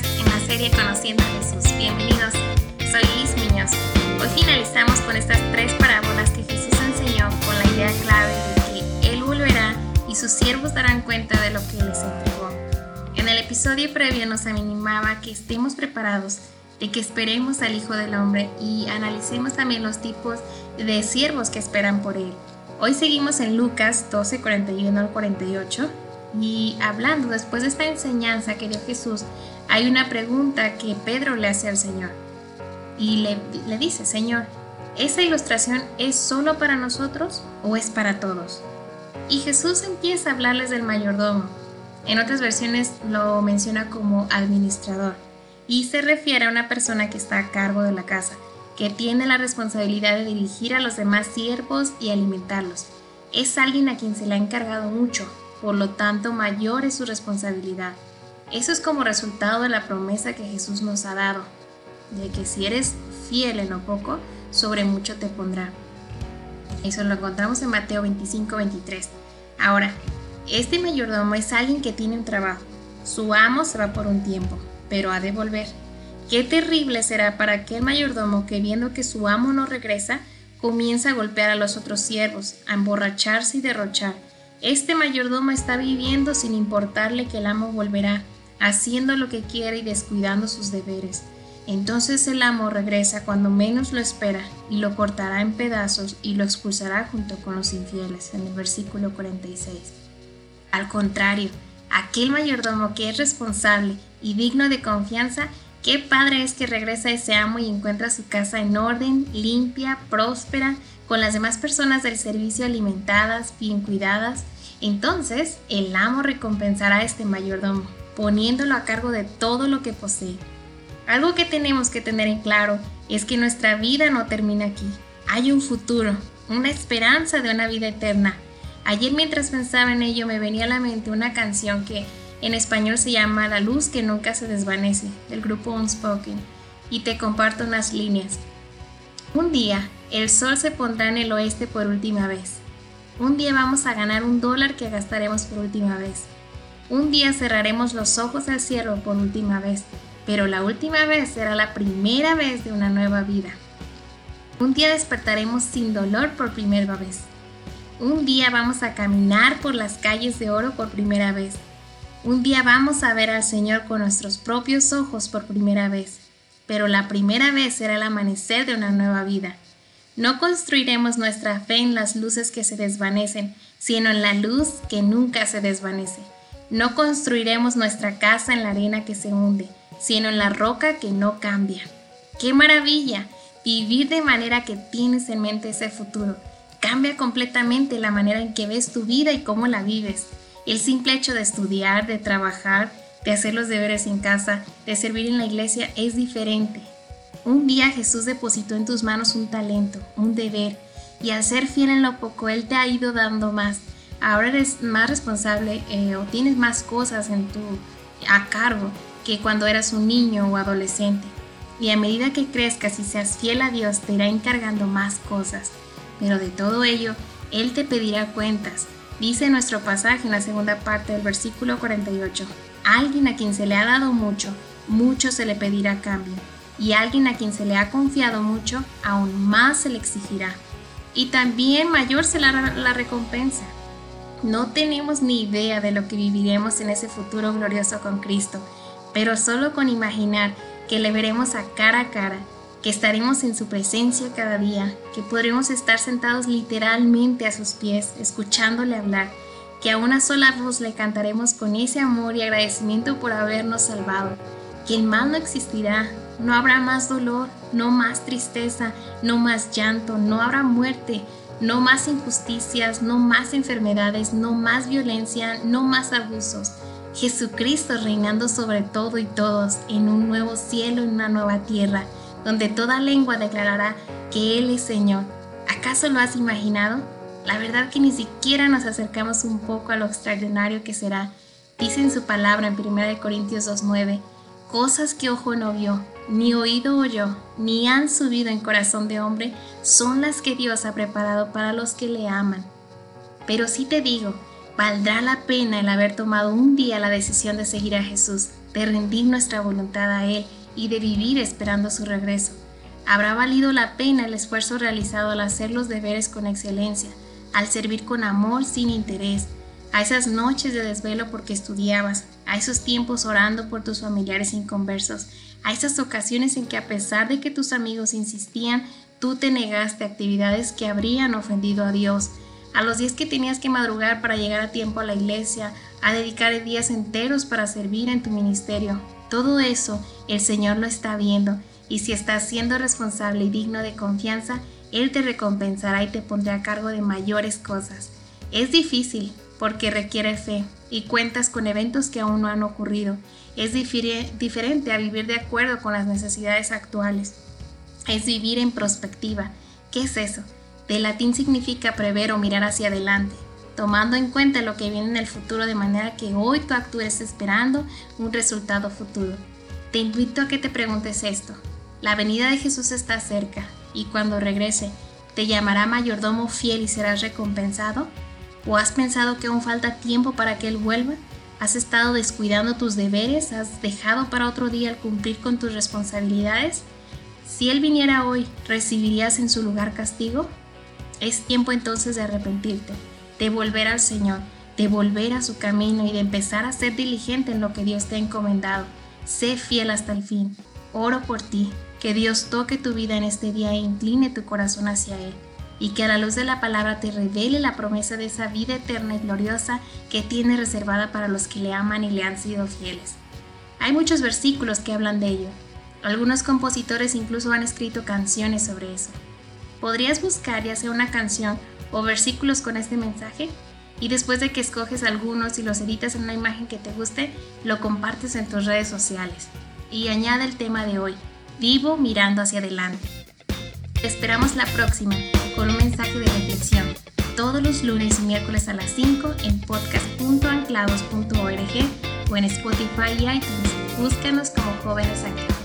podcast en la serie Conociendo a Jesús. Bienvenidos, soy Liz Miños. Hoy finalizamos con estas tres parábolas que Jesús enseñó con la idea clave de que Él volverá y sus siervos darán cuenta de lo que les entregó. En el episodio previo nos animaba que estemos preparados, de que esperemos al Hijo del Hombre y analicemos también los tipos de siervos que esperan por Él. Hoy seguimos en Lucas 12, 41 al 48 y hablando después de esta enseñanza que dio Jesús, hay una pregunta que Pedro le hace al Señor. Y le, le dice, Señor, ¿esa ilustración es solo para nosotros o es para todos? Y Jesús empieza a hablarles del mayordomo. En otras versiones lo menciona como administrador y se refiere a una persona que está a cargo de la casa, que tiene la responsabilidad de dirigir a los demás siervos y alimentarlos. Es alguien a quien se le ha encargado mucho, por lo tanto mayor es su responsabilidad. Eso es como resultado de la promesa que Jesús nos ha dado, de que si eres fiel en lo poco, sobre mucho te pondrá. Eso lo encontramos en Mateo 25, 23. Ahora, este mayordomo es alguien que tiene un trabajo. Su amo se va por un tiempo, pero ha de volver. Qué terrible será para aquel mayordomo que viendo que su amo no regresa, comienza a golpear a los otros siervos, a emborracharse y derrochar este mayordomo está viviendo sin importarle que el amo volverá, haciendo lo que quiere y descuidando sus deberes. Entonces el amo regresa cuando menos lo espera y lo cortará en pedazos y lo expulsará junto con los infieles, en el versículo 46. Al contrario, aquel mayordomo que es responsable y digno de confianza, qué padre es que regresa ese amo y encuentra su casa en orden, limpia, próspera, con las demás personas del servicio alimentadas, bien cuidadas, entonces el amo recompensará a este mayordomo, poniéndolo a cargo de todo lo que posee. Algo que tenemos que tener en claro es que nuestra vida no termina aquí. Hay un futuro, una esperanza de una vida eterna. Ayer mientras pensaba en ello me venía a la mente una canción que en español se llama La luz que nunca se desvanece, del grupo Unspoken, y te comparto unas líneas. Un día, el sol se pondrá en el oeste por última vez. Un día vamos a ganar un dólar que gastaremos por última vez. Un día cerraremos los ojos al cielo por última vez, pero la última vez será la primera vez de una nueva vida. Un día despertaremos sin dolor por primera vez. Un día vamos a caminar por las calles de oro por primera vez. Un día vamos a ver al Señor con nuestros propios ojos por primera vez, pero la primera vez será el amanecer de una nueva vida. No construiremos nuestra fe en las luces que se desvanecen, sino en la luz que nunca se desvanece. No construiremos nuestra casa en la arena que se hunde, sino en la roca que no cambia. ¡Qué maravilla! Vivir de manera que tienes en mente ese futuro. Cambia completamente la manera en que ves tu vida y cómo la vives. El simple hecho de estudiar, de trabajar, de hacer los deberes en casa, de servir en la iglesia es diferente. Un día Jesús depositó en tus manos un talento, un deber, y al ser fiel en lo poco, Él te ha ido dando más. Ahora eres más responsable eh, o tienes más cosas en tu, a cargo que cuando eras un niño o adolescente. Y a medida que crezcas y seas fiel a Dios, te irá encargando más cosas. Pero de todo ello, Él te pedirá cuentas. Dice nuestro pasaje en la segunda parte del versículo 48. Alguien a quien se le ha dado mucho, mucho se le pedirá cambio y alguien a quien se le ha confiado mucho, aún más se le exigirá. Y también mayor será la recompensa. No tenemos ni idea de lo que viviremos en ese futuro glorioso con Cristo, pero solo con imaginar que le veremos a cara a cara, que estaremos en su presencia cada día, que podremos estar sentados literalmente a sus pies, escuchándole hablar, que a una sola voz le cantaremos con ese amor y agradecimiento por habernos salvado, que el mal no existirá, no habrá más dolor, no más tristeza, no más llanto, no habrá muerte, no más injusticias, no más enfermedades, no más violencia, no más abusos. Jesucristo reinando sobre todo y todos en un nuevo cielo, en una nueva tierra, donde toda lengua declarará que Él es Señor. ¿Acaso lo has imaginado? La verdad que ni siquiera nos acercamos un poco a lo extraordinario que será. Dice en su palabra en 1 Corintios 2.9, cosas que ojo no vio, ni oído oyó, ni han subido en corazón de hombre, son las que Dios ha preparado para los que le aman. Pero sí te digo Valdrá la pena el haber tomado un día la decisión de seguir a Jesús, de rendir nuestra voluntad a Él y de vivir esperando su regreso. Habrá valido la pena el esfuerzo realizado al hacer los deberes con excelencia, al servir con amor sin interés, a esas noches de desvelo porque estudiabas, a esos tiempos orando por tus familiares inconversos, a esas ocasiones en que a pesar de que tus amigos insistían, tú te negaste actividades que habrían ofendido a Dios, a los días que tenías que madrugar para llegar a tiempo a la iglesia, a dedicar días enteros para servir en tu ministerio. Todo eso el Señor lo está viendo y si estás siendo responsable y digno de confianza, Él te recompensará y te pondrá a cargo de mayores cosas. Es difícil porque requiere fe y cuentas con eventos que aún no han ocurrido. Es diferente a vivir de acuerdo con las necesidades actuales. Es vivir en perspectiva. ¿Qué es eso? De latín significa prever o mirar hacia adelante, tomando en cuenta lo que viene en el futuro de manera que hoy tú actúes esperando un resultado futuro. Te invito a que te preguntes esto. La venida de Jesús está cerca y cuando regrese, ¿te llamará mayordomo fiel y serás recompensado? ¿O has pensado que aún falta tiempo para que Él vuelva? ¿Has estado descuidando tus deberes? ¿Has dejado para otro día el cumplir con tus responsabilidades? Si Él viniera hoy, ¿recibirías en su lugar castigo? Es tiempo entonces de arrepentirte, de volver al Señor, de volver a su camino y de empezar a ser diligente en lo que Dios te ha encomendado. Sé fiel hasta el fin. Oro por ti, que Dios toque tu vida en este día e incline tu corazón hacia Él, y que a la luz de la palabra te revele la promesa de esa vida eterna y gloriosa que tiene reservada para los que le aman y le han sido fieles. Hay muchos versículos que hablan de ello. Algunos compositores incluso han escrito canciones sobre eso. ¿Podrías buscar ya sea una canción o versículos con este mensaje? Y después de que escoges algunos y los editas en una imagen que te guste, lo compartes en tus redes sociales. Y añade el tema de hoy, vivo mirando hacia adelante. Te esperamos la próxima con un mensaje de reflexión, todos los lunes y miércoles a las 5 en podcast.anclados.org o en Spotify y iTunes. Búscanos como Jóvenes Anclados.